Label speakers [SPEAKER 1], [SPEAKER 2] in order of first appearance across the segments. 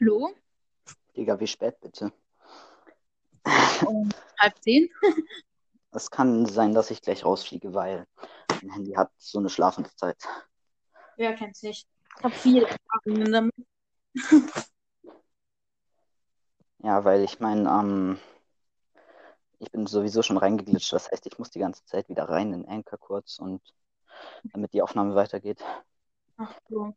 [SPEAKER 1] Hallo?
[SPEAKER 2] Digga, wie spät bitte?
[SPEAKER 1] Um halb zehn?
[SPEAKER 2] Es kann sein, dass ich gleich rausfliege, weil mein Handy hat so eine Schlafenszeit.
[SPEAKER 1] Wer kennt's nicht? Ich habe viele Erfahrungen damit.
[SPEAKER 2] Ja, weil ich meine, ähm, ich bin sowieso schon reingeglitscht. Das heißt, ich muss die ganze Zeit wieder rein in Anchor kurz und damit die Aufnahme weitergeht.
[SPEAKER 1] Ach so.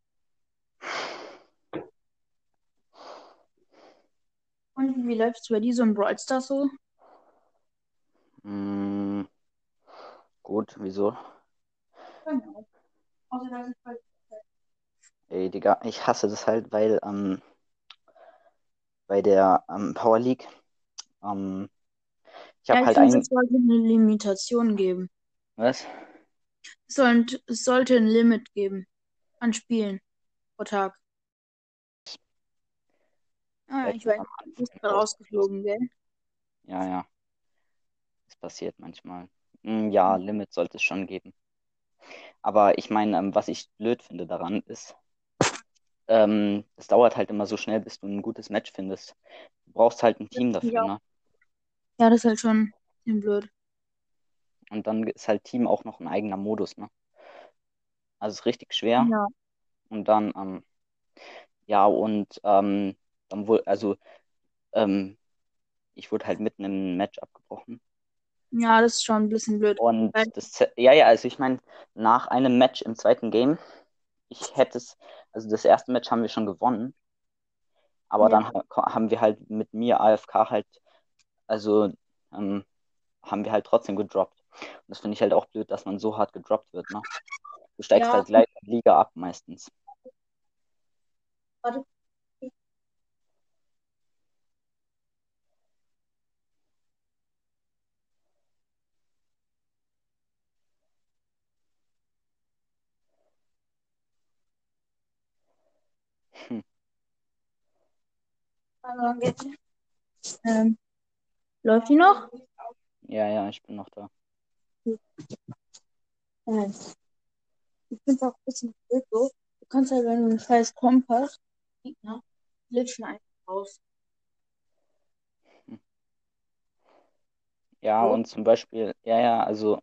[SPEAKER 1] Und wie läuft's bei dir so im Brawl Stars so?
[SPEAKER 2] Mm, gut, wieso?
[SPEAKER 1] Genau. Außer dass ich
[SPEAKER 2] Ey, Digga, ich hasse das halt, weil ähm, bei der ähm, Power League, ähm, ich
[SPEAKER 1] Ja,
[SPEAKER 2] habe
[SPEAKER 1] ich
[SPEAKER 2] halt ein.
[SPEAKER 1] es sollte eine Limitation geben.
[SPEAKER 2] Was?
[SPEAKER 1] Es, es sollte ein Limit geben an Spielen pro Tag. Ah, ich weiß, du bist rausgeflogen, gell?
[SPEAKER 2] Ja, ja. Das passiert manchmal. Mm, Ja, Limit sollte es schon geben. Aber ich meine, ähm, was ich blöd finde daran ist, ähm, es dauert halt immer so schnell, bis du ein gutes Match findest. Du brauchst halt ein Team dafür,
[SPEAKER 1] Ja.
[SPEAKER 2] ne?
[SPEAKER 1] Ja, das ist halt schon blöd.
[SPEAKER 2] Und dann ist halt Team auch noch ein eigener Modus, ne? Also es ist richtig schwer.
[SPEAKER 1] Ja.
[SPEAKER 2] Und dann, ähm, ja, und ähm, dann wohl, also ähm, ich wurde halt mitten im Match abgebrochen.
[SPEAKER 1] Ja, das ist schon ein bisschen blöd.
[SPEAKER 2] Und das, ja, ja, also ich meine, nach einem Match im zweiten Game, ich hätte es, also das erste Match haben wir schon gewonnen, aber
[SPEAKER 1] Ja.
[SPEAKER 2] dann ha- haben wir halt mit mir AFK halt, also ähm, haben wir halt trotzdem gedroppt. Und das finde ich halt auch blöd, dass man so hart gedroppt wird, ne? Du steigst
[SPEAKER 1] Ja.
[SPEAKER 2] halt gleich in Liga ab meistens.
[SPEAKER 1] Warte.
[SPEAKER 2] Hm.
[SPEAKER 1] Ähm, läuft die noch?
[SPEAKER 2] Ja, ja, ich bin noch da.
[SPEAKER 1] Ich finde es auch ein bisschen blöd so. Du kannst halt, wenn du einen scheiß Komp hast, Gegner, glitschen einfach raus.
[SPEAKER 2] Ja,
[SPEAKER 1] So.
[SPEAKER 2] und zum Beispiel, ja, ja, also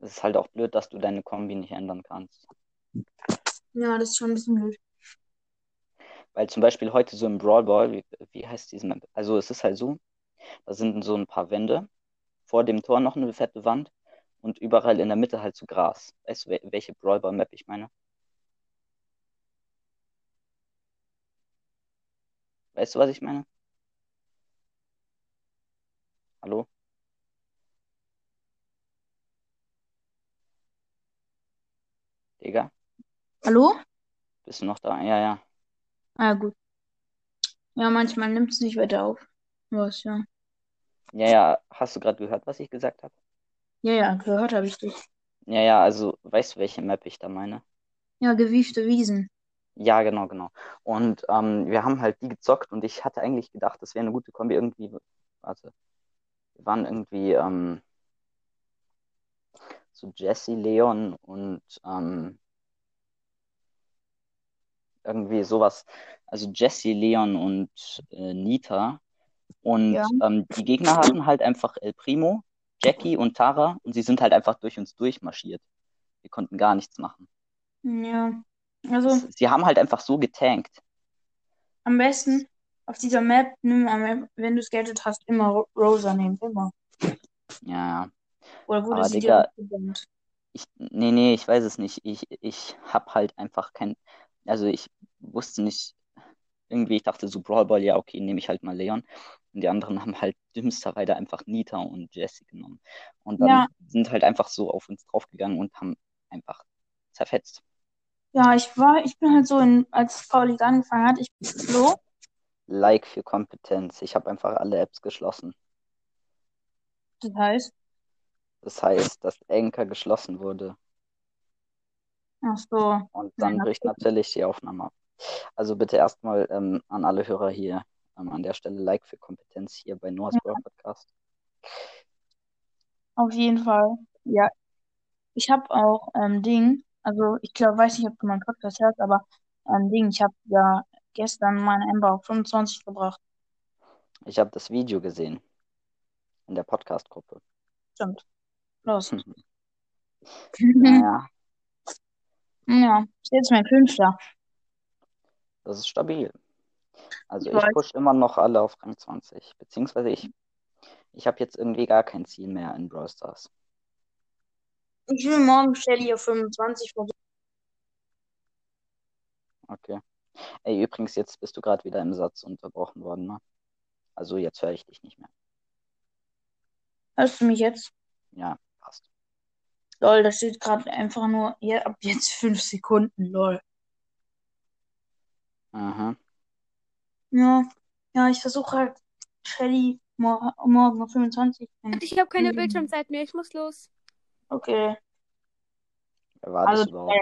[SPEAKER 2] es ist halt auch blöd, dass du deine Kombi nicht ändern kannst.
[SPEAKER 1] Ja, das ist schon ein bisschen blöd.
[SPEAKER 2] Weil zum Beispiel heute so im Brawl Ball, wie, wie heißt diese Map? Also es ist halt so, da sind so ein paar Wände, vor dem Tor noch eine fette Wand und überall in der Mitte halt so Gras. Weißt du, wel- welche Brawl Ball Map ich meine? Weißt du, was ich meine? Hallo? Digga,
[SPEAKER 1] Hallo?
[SPEAKER 2] bist du noch da? Ja, ja.
[SPEAKER 1] Ah, gut. Ja, manchmal nimmt es nicht weiter auf. Was, ja.
[SPEAKER 2] Ja, ja, hast du gerade gehört, was ich gesagt habe?
[SPEAKER 1] Ja, ja, gehört habe ich dich.
[SPEAKER 2] Ja, ja, also weißt du, welche Map ich da meine?
[SPEAKER 1] Ja, gewiefte Wiesen.
[SPEAKER 2] Ja, genau, genau. Und ähm, wir haben halt die gezockt und ich hatte eigentlich gedacht, das wäre eine gute Kombi irgendwie. Warte. Wir waren irgendwie ähm, so Jesse, Leon und ähm, irgendwie sowas. Also Jesse, Leon und äh, Nita. Und
[SPEAKER 1] Ja.
[SPEAKER 2] ähm, die Gegner hatten halt einfach El Primo, Jackie und Tara und sie sind halt einfach durch uns durchmarschiert. Wir konnten gar nichts machen.
[SPEAKER 1] Ja. Also,
[SPEAKER 2] Sie haben halt einfach so getankt.
[SPEAKER 1] am besten auf dieser Map, nimm wenn du es Gadget hast, immer Ro- Rosa nehmen. Immer.
[SPEAKER 2] Ja.
[SPEAKER 1] Oder wurde
[SPEAKER 2] Aber
[SPEAKER 1] sie
[SPEAKER 2] Digga,
[SPEAKER 1] gebannt?
[SPEAKER 2] Ich, nee, nee, ich weiß es nicht. Ich, ich hab halt einfach kein, also ich wusste nicht, irgendwie, ich dachte so Brawl Ball, ja, okay, nehme ich halt mal Leon. Und die anderen haben halt dümmsterweise einfach Nita und Jessie genommen. Und dann
[SPEAKER 1] Ja.
[SPEAKER 2] sind halt einfach so auf uns draufgegangen und haben einfach zerfetzt.
[SPEAKER 1] Ja, ich war, ich bin halt so in, als Frau League angefangen hat, ich so,
[SPEAKER 2] Like für Kompetenz. Ich habe einfach alle Apps geschlossen.
[SPEAKER 1] das heißt,
[SPEAKER 2] Das heißt, dass Anchor geschlossen wurde.
[SPEAKER 1] Ach so,
[SPEAKER 2] Und dann
[SPEAKER 1] Ja.
[SPEAKER 2] bricht natürlich die Aufnahme ab. Also bitte erstmal ähm, an alle Hörer hier ähm, an der Stelle Like für Kompetenz hier bei Noah's
[SPEAKER 1] Ja.
[SPEAKER 2] Podcast.
[SPEAKER 1] auf jeden Fall. Ja, ich habe auch ähm, Ding, also ich glaube, weiß nicht, ob du meinen Podcast hörst, aber ähm, Ding, ich habe ja gestern meine Ember auf 25 gebracht.
[SPEAKER 2] Ich habe das Video gesehen. In der Podcast-Gruppe.
[SPEAKER 1] Stimmt. Los.
[SPEAKER 2] Naja,
[SPEAKER 1] Ja, ist jetzt mein Fünfter.
[SPEAKER 2] das ist stabil. Also
[SPEAKER 1] Ich
[SPEAKER 2] ich
[SPEAKER 1] weiß.
[SPEAKER 2] push immer noch alle auf Rang 20. Beziehungsweise ich, ich habe jetzt irgendwie gar kein Ziel mehr in Brawl Stars.
[SPEAKER 1] Ich will morgen Shelly auf 25 versuchen.
[SPEAKER 2] Okay. Ey, übrigens, jetzt bist du gerade wieder im Satz unterbrochen worden, ne? Also jetzt höre ich dich nicht mehr.
[SPEAKER 1] Hörst du mich jetzt?
[SPEAKER 2] Ja, passt.
[SPEAKER 1] Lol, da steht gerade einfach nur, ja, ab jetzt 5 Sekunden, lol.
[SPEAKER 2] Aha.
[SPEAKER 1] Ja, ja, ich versuche halt Shelly mor morgen auf 25.
[SPEAKER 3] Ich habe keine
[SPEAKER 1] Mhm.
[SPEAKER 3] Bildschirmzeit mehr. Ich muss los.
[SPEAKER 1] Okay.
[SPEAKER 2] War
[SPEAKER 1] Also,
[SPEAKER 2] das überhaupt?
[SPEAKER 1] äh,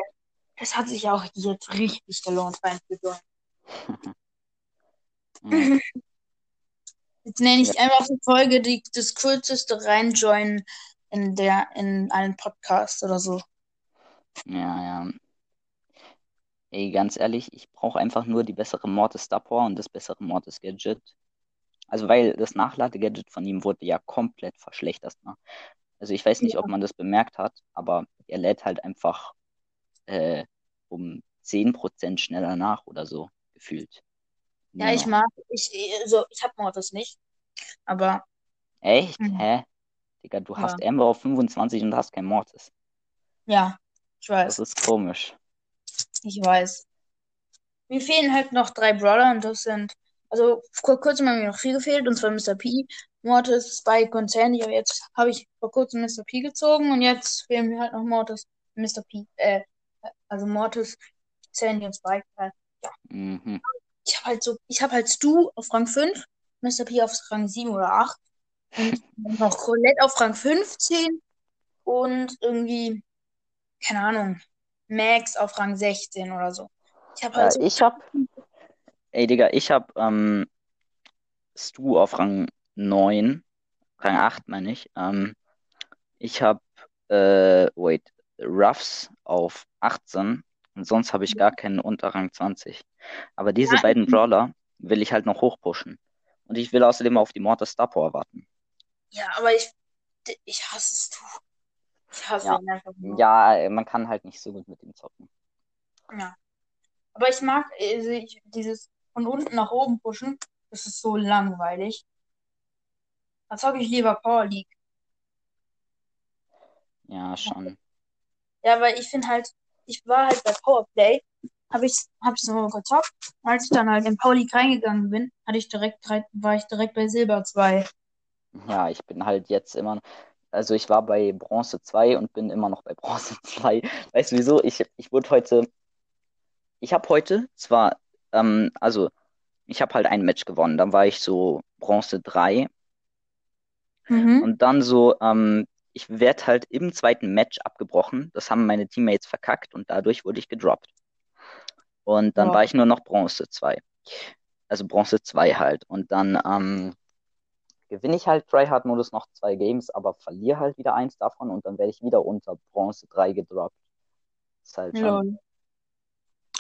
[SPEAKER 1] es hat sich auch jetzt richtig gelohnt, reinzujoinen.
[SPEAKER 2] Ja.
[SPEAKER 1] Jetzt nenne ich einfach die Folge die, das kürzeste reinjoinen in der, in einen Podcast oder so.
[SPEAKER 2] Ja, ja. Ey, ganz ehrlich, ich brauche einfach nur die bessere Mortis Power und das bessere Mortis Gadget. Also, weil das Nachladegadget von ihm wurde ja komplett verschlechtert. Ne? Also, ich weiß nicht, ob man das bemerkt hat, aber er lädt halt einfach äh, um 10% schneller nach oder so, gefühlt.
[SPEAKER 1] Ja,
[SPEAKER 2] Nur
[SPEAKER 1] ich mag, ich, also, ich hab Mortis nicht, aber
[SPEAKER 2] Echt?
[SPEAKER 1] Mhm.
[SPEAKER 2] Hä? Digga, du
[SPEAKER 1] Ja.
[SPEAKER 2] hast Amber auf 25 und hast kein Mortis.
[SPEAKER 1] ja, ich
[SPEAKER 2] Das
[SPEAKER 1] weiß,
[SPEAKER 2] ist komisch.
[SPEAKER 1] ich weiß. Mir fehlen halt noch drei Brawler und das sind, also vor kurzem haben mir noch vier gefehlt und zwar Mr. P, Mortis, Spike und Sandy, aber jetzt habe ich vor kurzem Mr. P gezogen und jetzt fehlen mir halt noch Mortis, Mr. P, äh, also Mortis, Sandy und Spike. Halt.
[SPEAKER 2] Mhm.
[SPEAKER 1] Ich habe halt so, ich habe halt Stu auf Rang 5, Mr. P auf Rang 7 oder 8 und noch Colette auf Rang 15 und irgendwie, keine Ahnung, Max auf Rang 16 oder so. Ich habe halt so,
[SPEAKER 2] ich hab, ey Digga, ich hab ähm, Stu auf Rang 9, Rang 8 meine ich. Ähm, ich hab, äh, wait, Ruffs auf 18 und sonst habe ich gar keinen unter Rang 20. Aber diese
[SPEAKER 1] Ja,
[SPEAKER 2] beiden Brawler will ich halt noch hochpushen. Und ich will außerdem auf die Mortis Star Power warten.
[SPEAKER 1] Ja, aber ich, ich hasse Stu. Ich hasse
[SPEAKER 2] Ja.
[SPEAKER 1] ihn einfach nur.
[SPEAKER 2] Ja, äh, man kann halt nicht so gut mit ihm zocken.
[SPEAKER 1] Ja. Aber ich mag also ich, dieses von unten nach oben pushen, das ist so langweilig. Da zocke ich lieber Power League.
[SPEAKER 2] Ja, schon.
[SPEAKER 1] Ja, weil ich finde halt, ich war halt bei Powerplay, habe ich, hab ich so gezockt. Als ich dann halt in Power League reingegangen bin, hatte ich direkt, war ich direkt bei Silber 2.
[SPEAKER 2] Ja, ich bin halt jetzt immer, also ich war bei Bronze 2 und bin immer noch bei Bronze 2. Weißt du wieso? Ich, ich wurde heute, ich habe heute zwar, ähm, also ich habe halt ein Match gewonnen, dann war ich so Bronze 3
[SPEAKER 1] Mhm.
[SPEAKER 2] und dann so, ähm, ich werde halt im zweiten Match abgebrochen. Das haben meine Teammates verkackt und dadurch wurde ich gedroppt. Und dann
[SPEAKER 1] Ja.
[SPEAKER 2] war ich nur noch Bronze 2. Also Bronze 2 halt. Und dann ähm, gewinne ich halt Tryhard-Modus noch zwei Games, aber verliere halt wieder eins davon und dann werde ich wieder unter Bronze 3 gedroppt. ist halt schon.
[SPEAKER 1] Lol.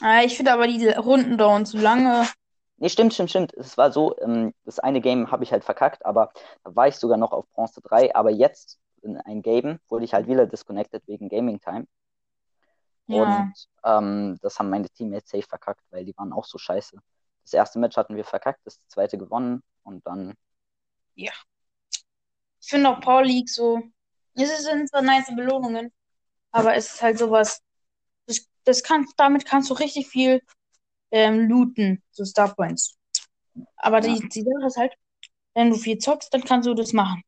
[SPEAKER 1] Ah, ich finde aber diese Runden dauern zu lange.
[SPEAKER 2] Nee, stimmt, stimmt, stimmt. Es war so, ähm, das eine Game habe ich halt verkackt, aber da war ich sogar noch auf Bronze 3. Aber jetzt in ein Game wurde ich halt wieder disconnected wegen Gaming Time.
[SPEAKER 1] Ja.
[SPEAKER 2] Und ähm, das haben meine Teammates safe verkackt, weil die waren auch so scheiße. Das erste Match hatten wir verkackt, das zweite gewonnen und dann,
[SPEAKER 1] Ich finde auch Power League so. Es sind zwar nice Belohnungen, aber es ist halt sowas. Das, das kann, damit kannst du richtig viel ähm, looten, so Star Points. Aber die, die Sache ist halt, wenn du viel zockst, dann kannst du das machen.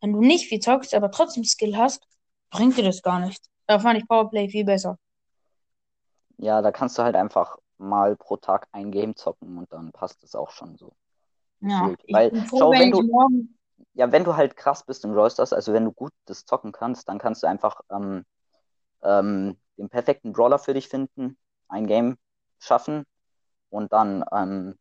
[SPEAKER 1] Wenn du nicht viel zockst, aber trotzdem Skill hast, bringt dir das gar nichts. Da fand ich Powerplay viel besser.
[SPEAKER 2] ja, da kannst du halt einfach mal pro Tag ein Game zocken und dann passt es auch schon so.
[SPEAKER 1] Ja, ich
[SPEAKER 2] Weil,
[SPEAKER 1] bin froh,
[SPEAKER 2] schau,
[SPEAKER 1] wenn
[SPEAKER 2] wenn du-
[SPEAKER 1] morgen.
[SPEAKER 2] Ja, wenn du halt krass bist im Brawl Stars, also wenn du gut das zocken kannst, dann kannst du einfach ähm, ähm, den perfekten Brawler für dich finden, ein Game schaffen und dann ähm,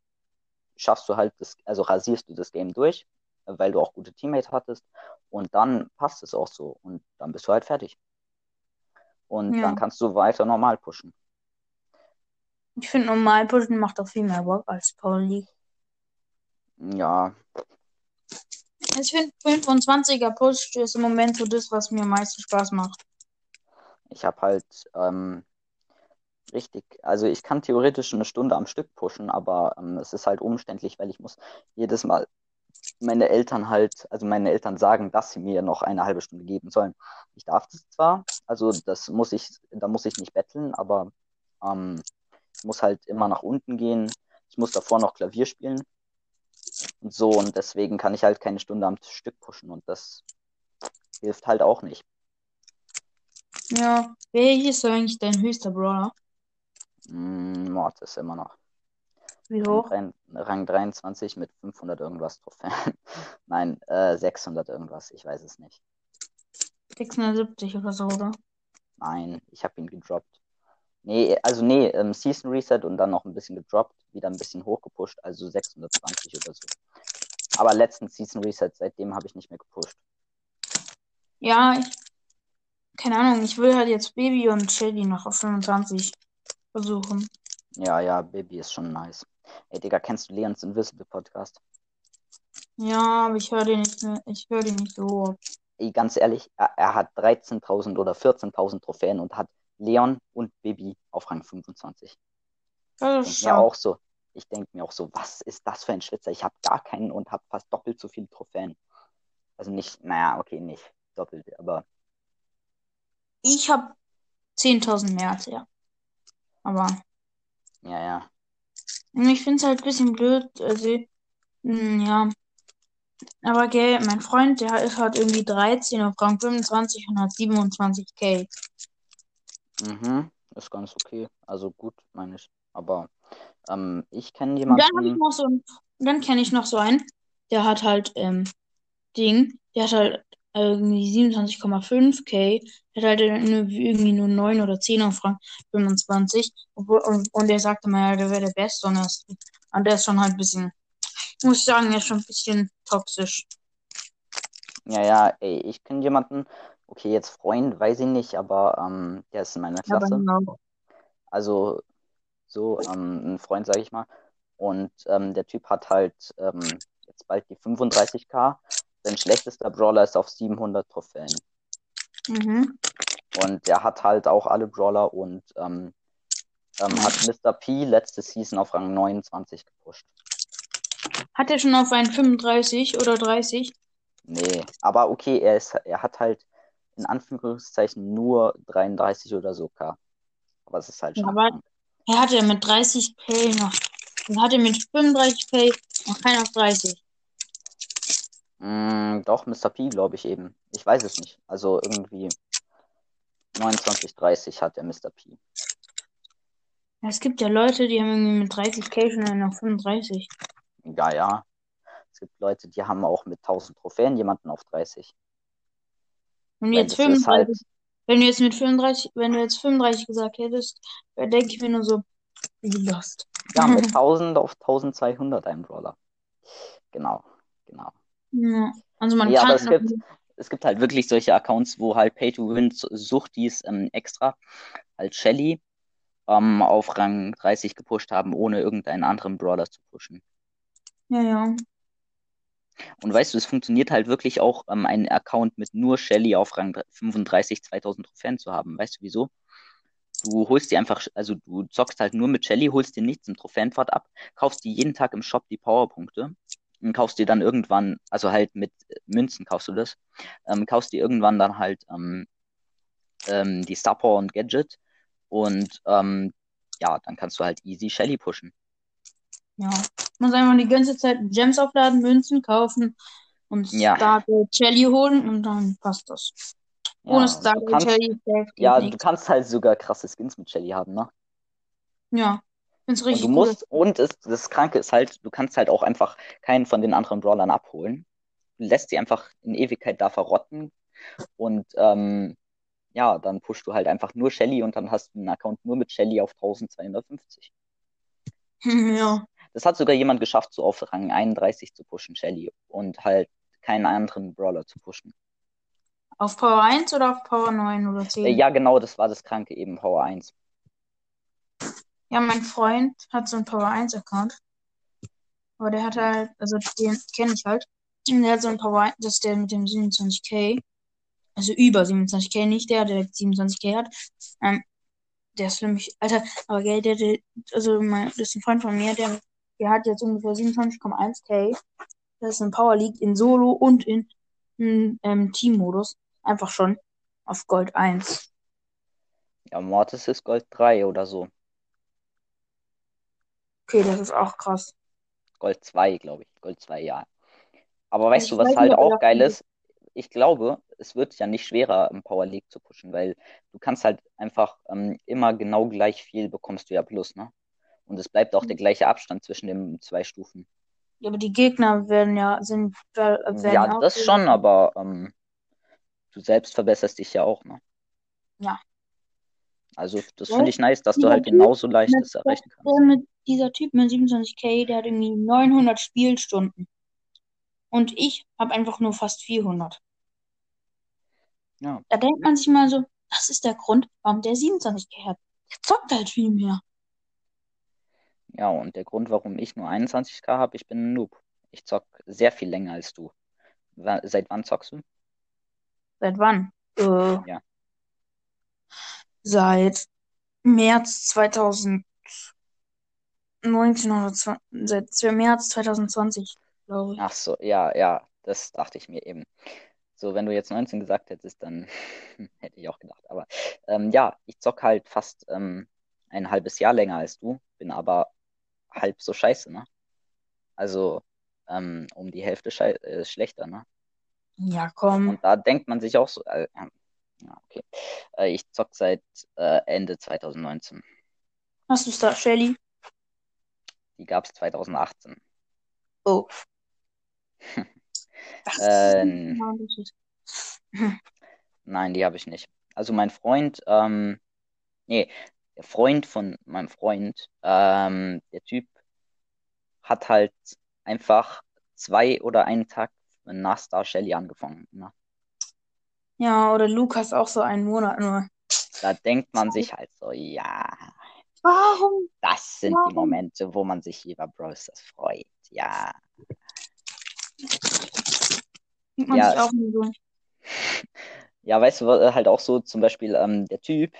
[SPEAKER 2] schaffst du halt das, also rasierst du das Game durch, weil du auch gute Teammates hattest und dann passt es auch so und dann bist du halt fertig. Und
[SPEAKER 1] Ja.
[SPEAKER 2] dann kannst du weiter normal pushen.
[SPEAKER 1] Ich finde normal pushen macht auch viel mehr Bock als Power League.
[SPEAKER 2] Ja,
[SPEAKER 1] Ich finde 25er Push ist im Moment so das, was mir am meisten Spaß macht.
[SPEAKER 2] ich habe halt ähm, richtig, also ich kann theoretisch eine Stunde am Stück pushen, aber ähm, es ist halt umständlich, weil ich muss jedes Mal meine Eltern halt, also meine Eltern sagen, dass sie mir noch eine halbe Stunde geben sollen. Ich darf das zwar, also das muss ich, da muss ich nicht betteln, aber ähm, ich muss halt immer nach unten gehen. Ich muss davor noch Klavier spielen so und deswegen kann ich halt keine Stunde am Stück pushen und das hilft halt auch nicht.
[SPEAKER 1] Ja, wer ist eigentlich dein höchster Brawler?
[SPEAKER 2] Mm, Mortis immer noch.
[SPEAKER 1] Wie
[SPEAKER 2] Rang,
[SPEAKER 1] hoch?
[SPEAKER 2] drein- Rang 23 mit 500 irgendwas Trophäen. Nein, äh, 600 irgendwas, ich weiß es nicht.
[SPEAKER 1] 670 oder so, oder?
[SPEAKER 2] Nein, ich habe ihn gedroppt. Nee, also nee, ähm, Season Reset und dann noch ein bisschen gedroppt, wieder ein bisschen hochgepusht, also 620 oder so. Aber letzten Season Reset, seitdem habe ich nicht mehr gepusht.
[SPEAKER 1] Ja, ich, keine Ahnung, ich will halt jetzt Baby und Shelly noch auf 25 versuchen.
[SPEAKER 2] Ja, ja, Baby ist schon nice. Ey, Digga, kennst du Leons Invisible Podcast?
[SPEAKER 1] Ja, aber ich höre den nicht mehr, ich höre den nicht so.
[SPEAKER 2] Ey, ganz ehrlich, er, er hat 13.000 oder 14.000 Trophäen und hat Leon und Baby auf Rang 25.
[SPEAKER 1] Das
[SPEAKER 2] Ich denke mir auch so, ich denke mir auch so, was ist das für ein Schwitzer? Ich habe gar keinen und habe fast doppelt so viele Trophäen. Also nicht, naja, okay, nicht doppelt, aber
[SPEAKER 1] Ich habe 10.000 mehr als er. Aber
[SPEAKER 2] ja, ja.
[SPEAKER 1] ich finde es halt ein bisschen blöd. Also, hm, ja. Aber gell, mein Freund, der ist halt irgendwie 13 auf Rang 25 und hat 27k.
[SPEAKER 2] Mhm, ist ganz okay. Also gut, meine ich. Aber ähm, ich kenne
[SPEAKER 1] dann ich
[SPEAKER 2] jemanden,
[SPEAKER 1] noch so einen, dann kenne ich noch so einen, der hat halt, ähm, Ding, der hat halt irgendwie 27,5k, der hat halt irgendwie nur 9 oder 10 auf Rang 25. Obwohl, und, und der sagte mal, ja, der wäre der Beste und, ist, und der ist schon halt ein bisschen, muss ich sagen, er ist schon ein bisschen toxisch.
[SPEAKER 2] ja, ja, ey, ich kenne jemanden, okay, jetzt Freund, weiß ich nicht, aber ähm, der ist in meiner Klasse.
[SPEAKER 1] genau.
[SPEAKER 2] Also so ähm, ein Freund, sage ich mal. Und ähm, der Typ hat halt ähm, jetzt bald die 35k. Sein schlechtester Brawler ist auf 700 Trophäen.
[SPEAKER 1] Mhm.
[SPEAKER 2] Und der hat halt auch alle Brawler und ähm, ähm, hat Mr. P letzte Season auf Rang 29 gepusht.
[SPEAKER 1] Hat er schon auf einen 35 oder 30?
[SPEAKER 2] Nee, aber okay, er, ist, er hat halt in Anführungszeichen nur 33 oder so K. Aber es ist halt
[SPEAKER 1] Ja,
[SPEAKER 2] schon
[SPEAKER 1] aber er hatte mit 30k noch. Er hatte mit 35k noch keinen auf 30.
[SPEAKER 2] Mm, doch, Mr. P, glaube ich eben. Ich weiß es nicht. Also irgendwie 29, 30 hat der Mr. P.
[SPEAKER 1] Ja, Es gibt ja Leute, die haben irgendwie mit 30k schon einen auf 35.
[SPEAKER 2] Ja, ja. Es gibt Leute, die haben auch mit 1000 Trophäen jemanden auf 30.
[SPEAKER 1] Wenn du jetzt
[SPEAKER 2] das ist halt,
[SPEAKER 1] 35, wenn du jetzt mit 35, wenn du jetzt 35 gesagt hättest, dann denke ich mir nur so, wie lost.
[SPEAKER 2] ja, mit 1000 auf 1200 ein Brawler. Genau, genau.
[SPEAKER 1] Ja. Also man
[SPEAKER 2] aber
[SPEAKER 1] kann
[SPEAKER 2] es gibt, es gibt halt wirklich solche Accounts, wo halt Pay-to-Win sucht dies ähm, extra als Shelly ähm, auf Rang 30 gepusht haben, ohne irgendeinen anderen Brawler zu pushen.
[SPEAKER 1] ja, ja.
[SPEAKER 2] Und weißt du, es funktioniert halt wirklich auch, ähm, einen Account mit nur Shelly auf Rang 35 2000 Trophäen zu haben. Weißt du wieso? Du holst dir einfach, also du zockst halt nur mit Shelly, holst dir nichts im Trophäenpfad ab, kaufst dir jeden Tag im Shop die Powerpunkte und kaufst dir dann irgendwann, also halt mit Münzen kaufst du das, ähm, kaufst dir irgendwann dann halt ähm, ähm, die Star Power und Gadget und ähm, ja, dann kannst du halt easy Shelly pushen.
[SPEAKER 1] Ja. Muss einfach die ganze Zeit Gems aufladen, Münzen kaufen und
[SPEAKER 2] Ja.
[SPEAKER 1] Stargate Jelly holen und dann passt das.
[SPEAKER 2] Ja,
[SPEAKER 1] Ohne
[SPEAKER 2] und du
[SPEAKER 1] Stargate
[SPEAKER 2] kannst,
[SPEAKER 1] Jelly
[SPEAKER 2] ja, du
[SPEAKER 1] nichts.
[SPEAKER 2] kannst halt sogar krasse Skins mit Shelly haben, ne?
[SPEAKER 1] Ja. Find's
[SPEAKER 2] Und du
[SPEAKER 1] richtig cool.
[SPEAKER 2] musst, und es, das Kranke ist halt, du kannst halt auch einfach keinen von den anderen Brawlern abholen. Du lässt sie einfach in Ewigkeit da verrotten und ähm, ja, dann pushst du halt einfach nur Shelly und dann hast du einen Account nur mit Shelly auf 1250.
[SPEAKER 1] Ja.
[SPEAKER 2] Das hat sogar jemand geschafft, so auf Rang 31 zu pushen, Shelly, und halt keinen anderen Brawler zu pushen.
[SPEAKER 1] Auf Power 1 oder auf Power 9 oder 10?
[SPEAKER 2] Äh, ja, genau, das war das Kranke eben, Power 1.
[SPEAKER 1] Ja, mein Freund hat so einen Power 1 Account. Aber der hat halt, also den kenne ich halt. Und der hat so einen Power 1, das ist der mit dem 27k. Also über 27k, nicht der, der 27k hat. Ähm, der ist für mich, Alter, aber gell, der, der also mein, das ist ein Freund von mir, der, der hat jetzt ungefähr 27,1k. Das ist in Power League in Solo und in, in ähm, Team-Modus. Einfach schon auf Gold 1.
[SPEAKER 2] Ja, Mortis ist Gold 3 oder so.
[SPEAKER 1] Okay, das ist auch krass.
[SPEAKER 2] Gold 2, glaube ich. Gold 2, ja. Aber weißt
[SPEAKER 1] Ich
[SPEAKER 2] du, was halt
[SPEAKER 1] nicht,
[SPEAKER 2] auch geil ist? Ich glaube, es wird ja nicht schwerer, im Power League zu pushen, weil du kannst halt einfach ähm, immer genau gleich viel bekommst du ja plus, ne? Und es bleibt auch der gleiche Abstand zwischen den zwei Stufen.
[SPEAKER 1] Ja, aber die Gegner werden ja, sind, werden
[SPEAKER 2] Ja, das schon, aber ähm, du selbst verbesserst dich ja auch, ne?
[SPEAKER 1] Ja.
[SPEAKER 2] Also, das
[SPEAKER 1] Ja,
[SPEAKER 2] finde ich nice, dass du
[SPEAKER 1] dieser
[SPEAKER 2] halt
[SPEAKER 1] Typ
[SPEAKER 2] genauso leicht das erreichen kannst.
[SPEAKER 1] mit dieser Typ mit 27k, der hat irgendwie 900 Spielstunden. Und ich habe einfach nur fast 400.
[SPEAKER 2] Ja.
[SPEAKER 1] Da denkt man sich mal so, das ist der Grund, warum der 27k hat. Der zockt halt viel mehr.
[SPEAKER 2] Ja, und der Grund, warum ich nur 21k habe, ich bin ein Noob. Ich zock sehr viel länger als du. Wa- Seit wann zockst du?
[SPEAKER 1] Seit wann? Äh,
[SPEAKER 2] Ja.
[SPEAKER 1] Seit März 2019 oder zwa- seit März 2020, glaube ich.
[SPEAKER 2] Ach so, ja, ja, das dachte ich mir eben. So, wenn du jetzt 19 gesagt hättest, dann hätte ich auch gedacht. Aber ähm, ja, ich zock halt fast ähm, ein halbes Jahr länger als du, bin aber halb so scheiße, ne? Also ähm, um die Hälfte äh, schlechter, ne?
[SPEAKER 1] Ja, komm.
[SPEAKER 2] Und da denkt man sich auch so, äh, ja, okay. Äh, ich zock seit äh, Ende 2019.
[SPEAKER 1] Hast du Star Shelly?
[SPEAKER 2] Die gab es 2018.
[SPEAKER 1] Oh.
[SPEAKER 2] Äh. Nein, die habe ich nicht. Also mein Freund, ähm, nee, der Freund von meinem Freund, ähm, der Typ hat halt einfach zwei oder einen Tag nach Star Shelly angefangen. Ne?
[SPEAKER 1] Ja, oder Lukas auch so einen Monat nur.
[SPEAKER 2] Da denkt man sich halt so, ja,
[SPEAKER 1] Warum?
[SPEAKER 2] das sind die
[SPEAKER 1] Warum?
[SPEAKER 2] Momente, wo man sich über Brawl Stars freut. Ja, Ja. ja, weißt du, halt auch so zum Beispiel ähm, der Typ,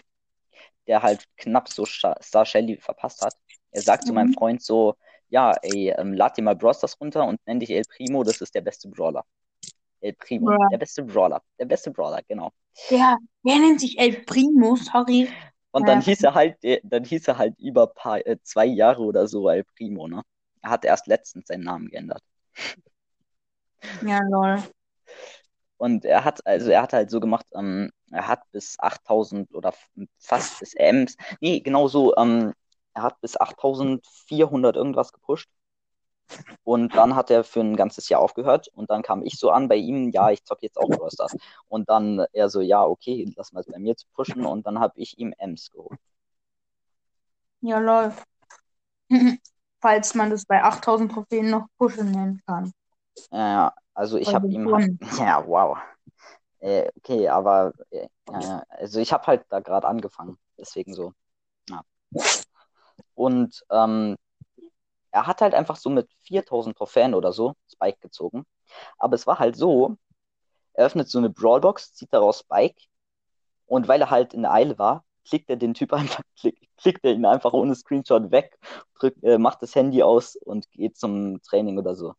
[SPEAKER 2] der halt knapp so Star Shelly verpasst hat. Er sagt zu meinem
[SPEAKER 1] Mhm.
[SPEAKER 2] Freund so, ja, ey, ähm, lad dir mal Brawl Stars runter und nenn dich El Primo, das ist der beste Brawler. El Primo,
[SPEAKER 1] Ja.
[SPEAKER 2] der beste Brawler, der beste Brawler, genau.
[SPEAKER 1] Der, der nennt sich El Primo, sorry.
[SPEAKER 2] Und dann
[SPEAKER 1] Ja.
[SPEAKER 2] hieß er halt, äh, dann hieß er halt über paar, äh, zwei Jahre oder so El Primo, ne? Er hat erst letztens seinen Namen geändert.
[SPEAKER 1] Ja, lol.
[SPEAKER 2] Und er hat, also er hat halt so gemacht, ähm, er hat bis 8000 oder fast bis Ms, nee, genau so, ähm, er hat bis 8400 irgendwas gepusht. Und dann hat er für ein ganzes Jahr aufgehört und dann kam ich so an bei ihm, ja, ich zocke jetzt auch Brawl Stars. Und dann er so, ja, okay, lass mal es bei mir zu pushen und dann habe ich ihm Ms geholt.
[SPEAKER 1] Ja, lol. Falls man das bei 8000 Trophäen noch pushen nennen kann.
[SPEAKER 2] Ja, also ich habe ihm halt, ja, wow. Äh, okay, aber äh, ja, also ich habe halt da gerade angefangen, deswegen so. Ja. Und ähm, er hat halt einfach so mit 4000 Trophäen oder so Spike gezogen. Aber es war halt so, er öffnet so eine Brawlbox, zieht daraus Spike und weil er halt in der Eile war, klickt er den Typ einfach, klick, klickt er ihn einfach ohne Screenshot weg, drückt, äh, macht das Handy aus und geht zum Training oder so.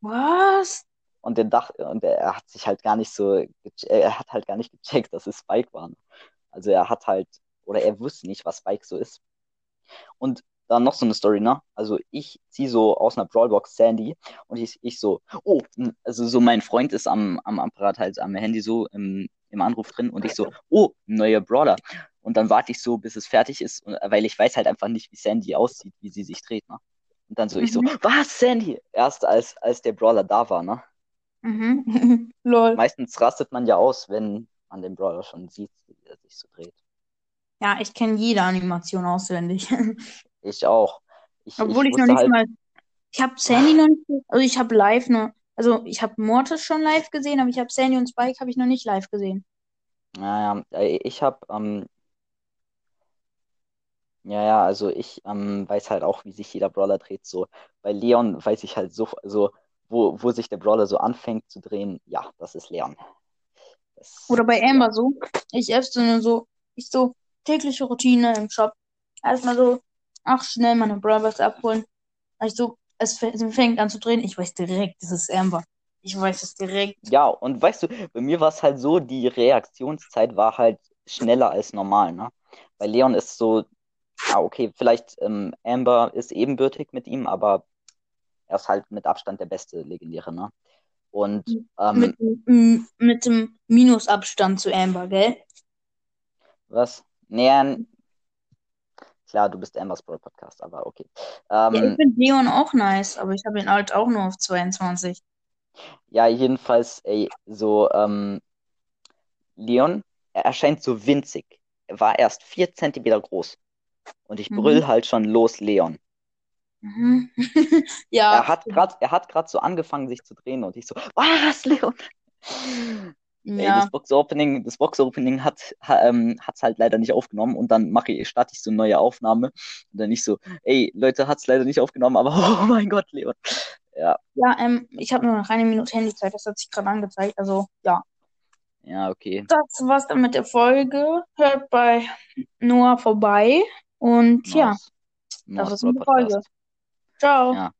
[SPEAKER 1] Was?
[SPEAKER 2] Und der Dach, und er hat sich halt gar nicht so, geche- er hat halt gar nicht gecheckt, dass es Spike war. Also er hat halt, oder er wusste nicht, was Spike so ist. Und dann noch so eine Story, ne? Also ich ziehe so aus einer Brawlbox Sandy und ich, ich so, oh, also so mein Freund ist am, am Apparat halt am Handy so im, im Anruf drin und ich so, oh, neuer Brawler. Und dann warte ich so, bis es fertig ist, und, weil ich weiß halt einfach nicht, wie Sandy aussieht, wie sie sich dreht, ne? Und dann so, ich so,
[SPEAKER 1] Mhm.
[SPEAKER 2] was, Sandy? Erst als, als der Brawler da war, ne?
[SPEAKER 1] Mhm. Lol.
[SPEAKER 2] Meistens rastet man ja aus, wenn man den Brawler schon sieht, wie er sich so dreht.
[SPEAKER 1] Ja, ich kenne jede Animation auswendig.
[SPEAKER 2] Ich auch. Ich,
[SPEAKER 1] Obwohl ich,
[SPEAKER 2] ich
[SPEAKER 1] noch nicht
[SPEAKER 2] halt,
[SPEAKER 1] mal. Ich habe Sandy noch nicht. Also ich habe live nur. Also ich habe Mortis schon live gesehen, aber ich habe Sandy und Spike habe ich noch nicht live gesehen.
[SPEAKER 2] naja, äh, ich habe, ähm, Ja, ja, also ich ähm, weiß halt auch, wie sich jeder Brawler dreht. So bei Leon weiß ich halt so, so wo, wo sich der Brawler so anfängt zu drehen. Ja, das ist Leon. Das,
[SPEAKER 1] Oder bei
[SPEAKER 2] ja.
[SPEAKER 1] Amber so. Ich öffne nur so, ich so tägliche Routine im Shop. Erstmal so, ach, schnell meine Brawlers abholen. Ich so, es fängt an zu drehen. Ich weiß direkt, das ist Amber. Ich weiß es direkt.
[SPEAKER 2] Ja, und weißt du, bei mir war es halt so, die Reaktionszeit war halt schneller als normal, ne? Bei Leon ist so, ah, okay, vielleicht ähm, Amber ist ebenbürtig mit ihm, aber er ist halt mit Abstand der beste Legendäre, ne? Und ähm,
[SPEAKER 1] Mit, mit dem Minusabstand zu Amber, gell?
[SPEAKER 2] was? Nee, klar, du bist Ambers Brawl Podcast, aber okay.
[SPEAKER 1] Ja, ich
[SPEAKER 2] Ähm,
[SPEAKER 1] finde Leon auch nice, aber ich habe ihn halt auch nur auf 22.
[SPEAKER 2] ja, jedenfalls, ey, so, ähm, Leon, er erscheint so winzig. Er war erst vier Zentimeter groß. Und ich
[SPEAKER 1] Mhm.
[SPEAKER 2] brüll halt schon los, Leon.
[SPEAKER 1] Mhm. Ja,
[SPEAKER 2] Er hat gerade, er hat gerade so angefangen, sich zu drehen und ich so, was, Leon? Ey,
[SPEAKER 1] ja.
[SPEAKER 2] das Box-Opening, das Box-Opening hat ha, ähm, hat's halt leider nicht aufgenommen und dann mache ich, starte ich so eine neue Aufnahme und dann nicht so, ey, Leute, hat's leider nicht aufgenommen, aber oh mein Gott, Leon. Ja,
[SPEAKER 1] Ja, ähm, ich habe nur noch eine Minute Handyzeit, das hat sich gerade angezeigt. Also, ja.
[SPEAKER 2] ja, okay.
[SPEAKER 1] Das war's dann mit der Folge. Hört bei Noah vorbei. Und ja,
[SPEAKER 2] Noahs,
[SPEAKER 1] das ist eine Folge. Ciao.
[SPEAKER 2] Ja.